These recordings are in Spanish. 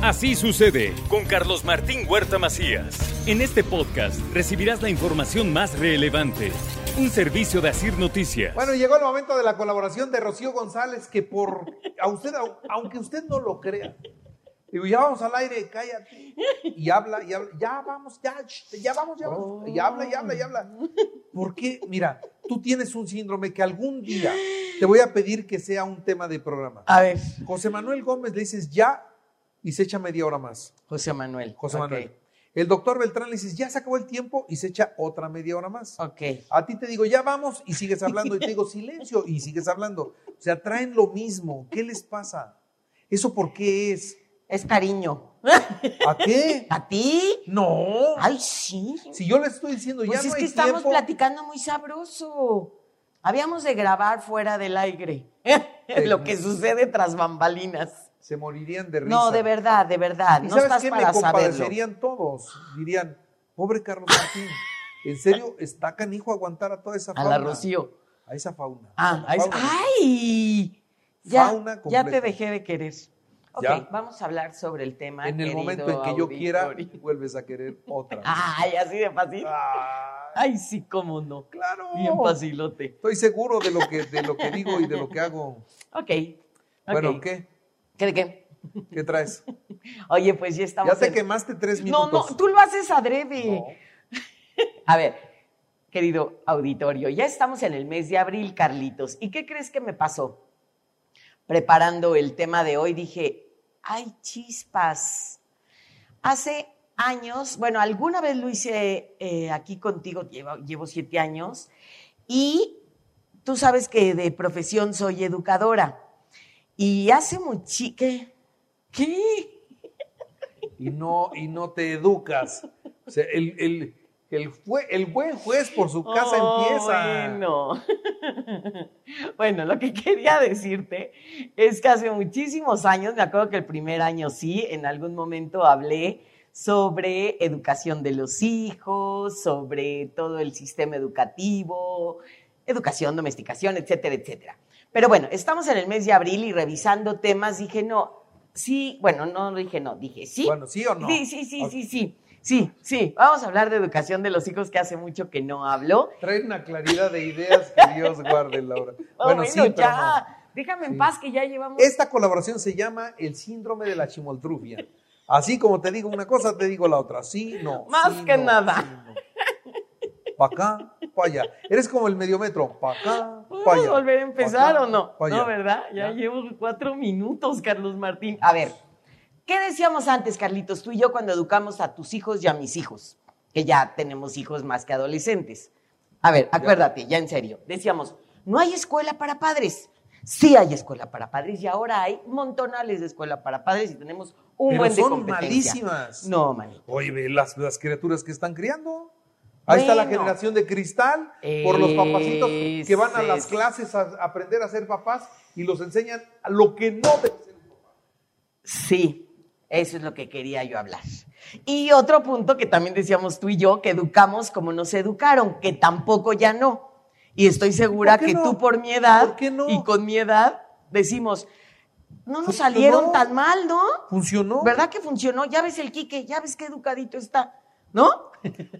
Así sucede con Carlos Martín Huerta Macías. En este podcast recibirás la información más relevante. Un servicio de Asir Noticias. Bueno, llegó el momento de la colaboración de Rocío González, que por a usted, aunque usted no lo crea, digo, ya vamos al aire, cállate. Y habla, y habla, ya vamos, ya, ya vamos, ya vamos. Y habla, y habla, y habla. Porque, mira, tú tienes un síndrome que algún día te voy a pedir que sea un tema de programa. A ver. José Manuel Gómez le dices ya y se echa media hora más. José Manuel. José. Manuel. El doctor Beltrán le dices, ya se acabó el tiempo y se echa otra media hora más. Ok. A ti te digo, ya vamos y sigues hablando y te digo, silencio y sigues hablando. O sea, traen lo mismo. ¿Qué les pasa? ¿Eso por qué es? Es cariño. ¿A qué? ¿A ti? No. Ay, sí. Si yo le estoy diciendo, Pues ya es no que hay estamos tiempo. platicando muy sabroso. Habíamos de grabar fuera del aire. Lo que sucede tras bambalinas. Se morirían de risa. No, de verdad, de verdad. ¿Y No sabes estás qué? Me saberlo. compadecerían todos. Dirían, pobre Carlos Martín. En serio, está canijo aguantar a toda esa A fauna. la Rocío. A esa fauna. Ah, A fauna. ¡ay! Ya, Fauna ya te dejé de querer. Ok, Ya. vamos a hablar sobre el tema. En el momento en que yo quiera, vuelves a querer otra. vez. Ay, así de fácil. Ay, Ay, sí, cómo no. claro. Bien facilote. Estoy seguro de lo que, de lo que digo y de lo que hago. Ok. Bueno, ok. ¿qué? ¿Qué de qué? ¿Qué traes? Oye, pues ya estamos. Ya te en- quemaste tres No, minutos. no, tú lo haces adrede. No. A ver, querido auditorio, ya estamos en el mes de abril, Carlitos. ¿Y qué crees que me pasó? Preparando el tema de hoy, dije, ay, chispas. Hace años, bueno, alguna vez lo hice eh, aquí contigo, llevo, llevo siete años, y tú sabes que de profesión soy educadora. Y hace mucho... ¿Qué? ¿Qué? Y no, y no te educas. O sea, el, el, el, el buen juez por su casa Oh, empieza. Bueno. bueno, lo que quería decirte es que hace muchísimos años, me acuerdo que el primer año sí, en algún momento hablé sobre educación de los hijos, sobre todo el sistema educativo, educación, domesticación, etcétera, etcétera. Pero bueno, estamos en el mes de abril y revisando temas, dije, no, sí, bueno, no dije no, dije sí. Bueno, ¿sí o no? Sí, sí, sí, sí, sí. Sí, sí. Vamos a hablar de educación de los hijos que hace mucho que no hablo. Trae una claridad de ideas que Dios guarde, Laura. Bueno, bueno, sí, pero ya. no. Déjame en Sí. paz que ya llevamos. Esta colaboración se llama el síndrome de la chimoltrufia. Así como te digo una cosa, te digo la otra. Sí, no. Más sí, que no, nada. Para acá, para allá. Eres como el mediometro. Para acá, para ¿Podemos allá. volver a empezar acá, o no? No, ¿verdad? Ya, Ya. llevo cuatro minutos, Carlos Martín. A ver, ¿qué decíamos antes, Carlitos, tú y yo, cuando educamos a tus hijos y a mis hijos? Que ya tenemos hijos más que adolescentes. A ver, acuérdate, ya en serio. Decíamos, no hay escuela para padres. Sí hay escuela para padres y ahora hay montonales de escuela para padres y tenemos un Pero buen de son competencia. malísimas. No, manito. Oye, ve las, las criaturas que están criando. Ahí está la Bueno. generación de cristal por los papacitos que van a las clases a aprender a ser papás y los enseñan lo que no debe ser. Sí, eso es lo que quería yo hablar. Y otro punto que también decíamos tú y yo, que educamos como nos educaron, que tampoco ya no. Y estoy segura ¿Por qué que no? tú por mi edad ¿Por no? y con mi edad decimos, no nos salieron tan mal, ¿no? ¿Funcionó? ¿Verdad que funcionó? Ya ves el Quique, ya ves qué educadito está, ¿no?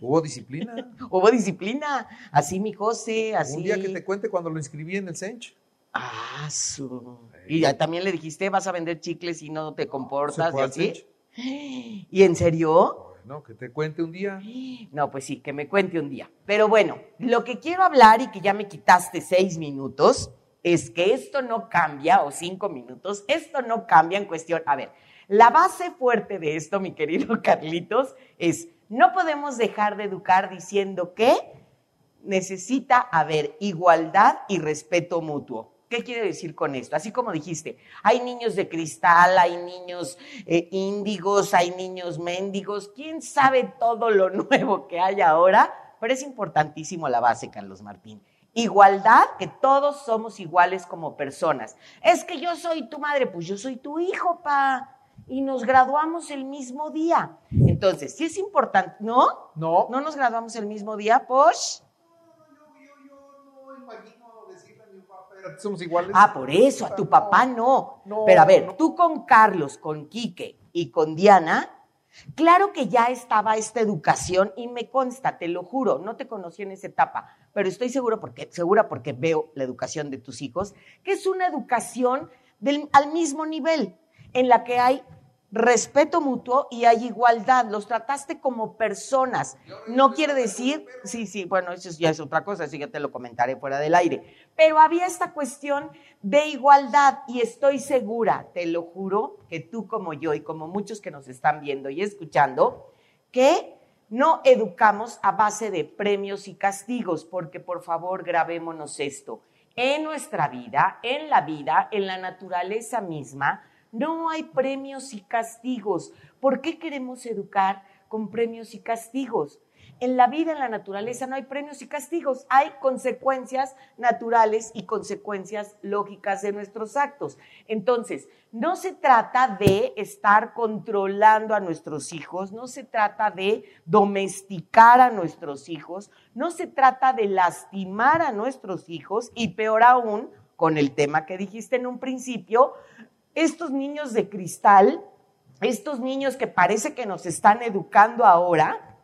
Hubo disciplina. Hubo disciplina, así mi José, así. Un día que te cuente cuando lo inscribí en el Sench. Ah, su. Y ya también le dijiste, vas a vender chicles y no te comportas y así. ¿Y en serio? Bueno, que te cuente un día. No, pues sí, que me cuente un día. Pero bueno, lo que quiero hablar y que ya me quitaste seis minutos es que esto no cambia, o cinco minutos, esto no cambia en cuestión. A ver, la base fuerte de esto, mi querido Carlitos, es no podemos dejar de educar diciendo que necesita haber igualdad y respeto mutuo. ¿Qué quiere decir con esto? Así como dijiste, hay niños de cristal, hay niños eh, índigos, hay niños mendigos, quién sabe todo lo nuevo que hay ahora, pero es importantísimo la base, Carlos Martín. Igualdad, que todos somos iguales como personas. Es que yo soy tu madre, pues yo soy tu hijo, pa. Y nos graduamos el mismo día. Entonces, sí es importante, ¿no? No. ¿No nos graduamos el mismo día, Posh? Yo, yo, yo no imagino decirle a mi papá, somos iguales. Ah, por eso, a tu papá no. No, Pero a ver, no. tú con Carlos, con Quique y con Diana, claro que ya estaba esta educación y me consta, te lo juro, no te conocí en esa etapa, pero estoy seguro porque, segura porque veo la educación de tus hijos, que es una educación del, al mismo nivel, en la que hay respeto mutuo y hay igualdad. Los trataste como personas. No quiere decir, sí, sí, bueno, eso ya es otra cosa, así que te lo comentaré fuera del aire. Pero había esta cuestión de igualdad y estoy segura, te lo juro, que tú como yo y como muchos que nos están viendo y escuchando, que no educamos a base de premios y castigos, porque por favor grabémonos esto. En nuestra vida, en la vida, en la naturaleza misma, no hay premios y castigos. ¿Por qué queremos educar con premios y castigos? En la vida, en la naturaleza, no hay premios y castigos, hay consecuencias naturales y consecuencias lógicas de nuestros actos. Entonces, no se trata de estar controlando a nuestros hijos, no se trata de domesticar a nuestros hijos, no se trata de lastimar a nuestros hijos y peor aún, con el tema que dijiste en un principio, estos niños de cristal, estos niños que parece que nos están educando ahora,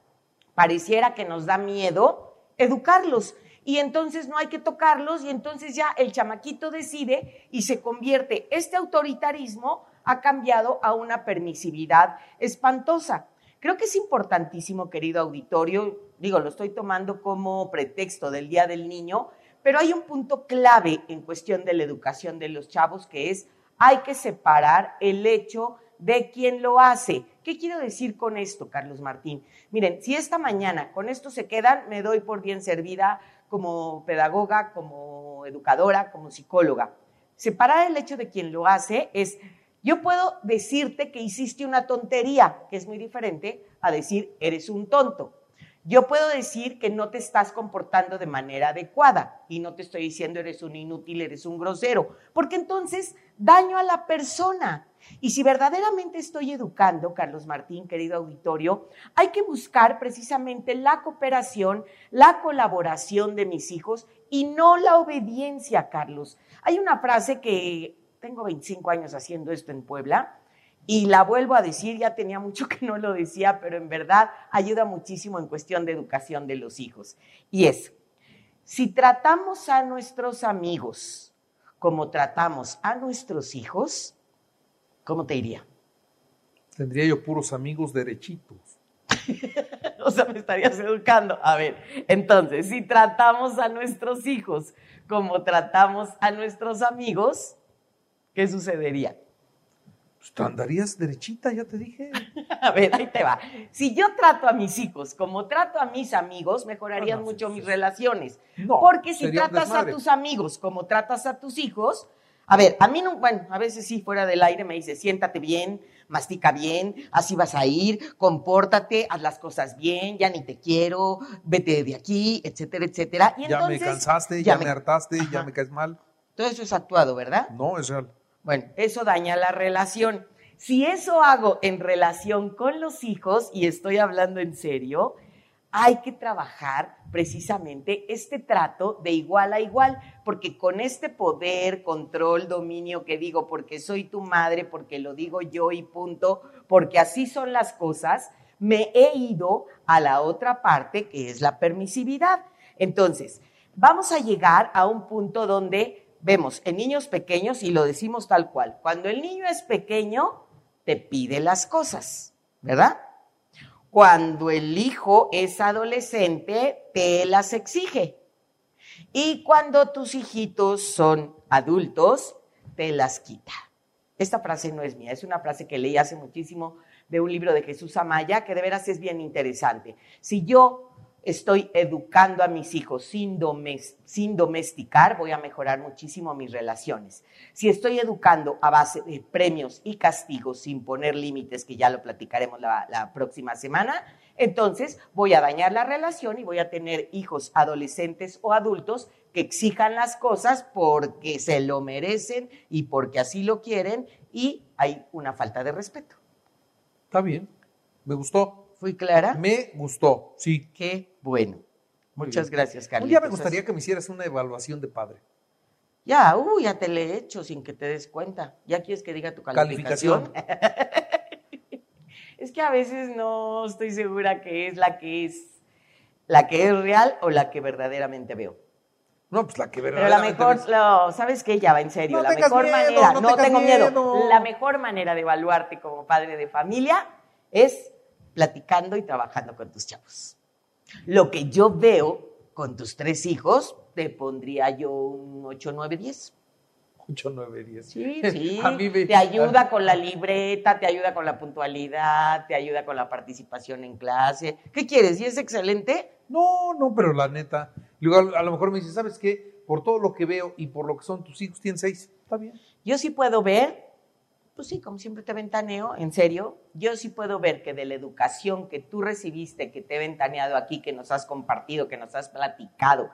pareciera que nos da miedo educarlos. Y entonces no hay que tocarlos y entonces ya el chamaquito decide y se convierte. Este autoritarismo ha cambiado a una permisividad espantosa. Creo que es importantísimo, querido auditorio, digo, lo estoy tomando como pretexto del Día del Niño, pero hay un punto clave en cuestión de la educación de los chavos que es hay que separar el hecho de quien lo hace. ¿Qué quiero decir con esto, Carlos Martín? Miren, si esta mañana con esto se quedan, me doy por bien servida como pedagoga, como educadora, como psicóloga. Separar el hecho de quien lo hace es, yo puedo decirte que hiciste una tontería, que es muy diferente a decir, eres un tonto. Yo puedo decir que no te estás comportando de manera adecuada y no te estoy diciendo eres un inútil, eres un grosero, porque entonces daño a la persona. Y si verdaderamente estoy educando, Carlos Martín, querido auditorio, hay que buscar precisamente la cooperación, la colaboración de mis hijos y no la obediencia, Carlos. Hay una frase que tengo 25 años haciendo esto en Puebla y la vuelvo a decir, ya tenía mucho que no lo decía, pero en verdad ayuda muchísimo en cuestión de educación de los hijos. Y es, si tratamos a nuestros amigos como tratamos a nuestros hijos, ¿cómo te iría? Tendría yo puros amigos derechitos. o sea, me estarías educando. A ver, entonces, si tratamos a nuestros hijos como tratamos a nuestros amigos, ¿qué sucedería? Pues tú andarías derechita, ya te dije. A ver, ahí te va. Si yo trato a mis hijos como trato a mis amigos, mejorarían Ah, no, mucho sí, mis sí. relaciones. No, Porque si tratas a tus amigos como tratas a tus hijos, a ver, a mí no, bueno, a veces sí, fuera del aire me dice, siéntate bien, mastica bien, así vas a ir, compórtate, haz las cosas bien, ya ni te quiero, vete de aquí, etcétera, etcétera. Y ya me cansaste, ya me- me hartaste, ya me caes mal. Todo eso es actuado, ¿verdad? No, es real. Bueno, eso daña la relación. Si eso hago en relación con los hijos, y estoy hablando en serio, hay que trabajar precisamente este trato de igual a igual, porque con este poder, control, dominio que digo, porque soy tu madre, porque lo digo yo y punto, porque así son las cosas, me he ido a la otra parte que es la permisividad. Entonces, vamos a llegar a un punto donde vemos en niños pequeños y lo decimos tal cual. Cuando el niño es pequeño, te pide las cosas, ¿verdad? Cuando el hijo es adolescente, te las exige. Y cuando tus hijitos son adultos, te las quita. Esta frase no es mía, es una frase que leí hace muchísimo de un libro de Jesús Amaya, que de veras es bien interesante. Si yo estoy educando a mis hijos sin, domes- sin domesticar, voy a mejorar muchísimo mis relaciones. Si estoy educando a base de premios y castigos sin poner límites, que ya lo platicaremos la, la próxima semana, entonces voy a dañar la relación y voy a tener hijos adolescentes o adultos que exijan las cosas porque se lo merecen y porque así lo quieren y hay una falta de respeto. Está bien. Me gustó. ¿Fui clara? Me gustó, sí. Qué bueno. Muchas bien. gracias, Un Carlitos. día me gustaría que me hicieras una evaluación de padre. Ya, uh, ya te le he hecho sin que te des cuenta. ¿Ya quieres que diga tu calificación? es que a veces no estoy segura que es la que es la que es real o la que verdaderamente veo. No, pues la que Pero la verdaderamente mejor, lo- ¿sabes qué? Ya va en serio. No la mejor miedo, manera, no no, tengo miedo. miedo. La mejor manera de evaluarte como padre de familia es platicando y trabajando con tus chavos. Lo que yo veo con tus tres hijos, te pondría yo un 8, 9, 10. 8, 9, 10. Sí, sí. A mí me- Te ayuda con la libreta, te ayuda con la puntualidad, te ayuda con la participación en clase. ¿Qué quieres? ¿Y es excelente? No, no, pero la neta. Luego a lo mejor me dice, ¿sabes qué? Por todo lo que veo y por lo que son tus hijos, tienes seis. Está bien. Yo sí puedo ver, pues sí, como siempre te ventaneó, en serio, yo sí puedo ver que de la educación que tú recibiste, que te he ventaneado aquí, que nos has compartido, que nos has platicado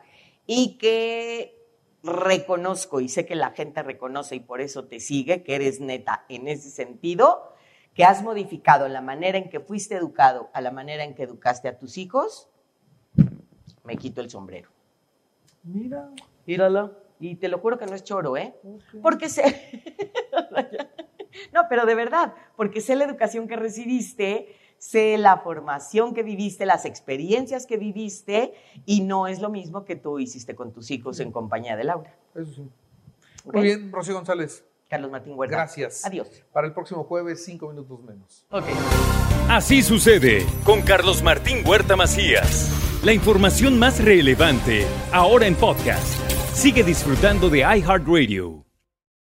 y que reconozco y sé que la gente reconoce y por eso te sigue, que eres neta en ese sentido, que has modificado la manera en que fuiste educado a la manera en que educaste a tus hijos, me quito el sombrero. Mira. Míralo. Y te lo juro que no es choro, ¿eh? Porque sé. no, pero de verdad, porque sé la educación que recibiste, sé la formación que viviste, las experiencias que viviste, y no es lo mismo que tú hiciste con tus hijos en compañía de Laura. Eso sí. Muy bien, Rocío González. Carlos Martín Huerta. Gracias. Adiós. Para el próximo jueves, cinco minutos menos. Ok. Así sucede con Carlos Martín Huerta Macías. La información más relevante ahora en podcast. Sigue disfrutando de iHeartRadio.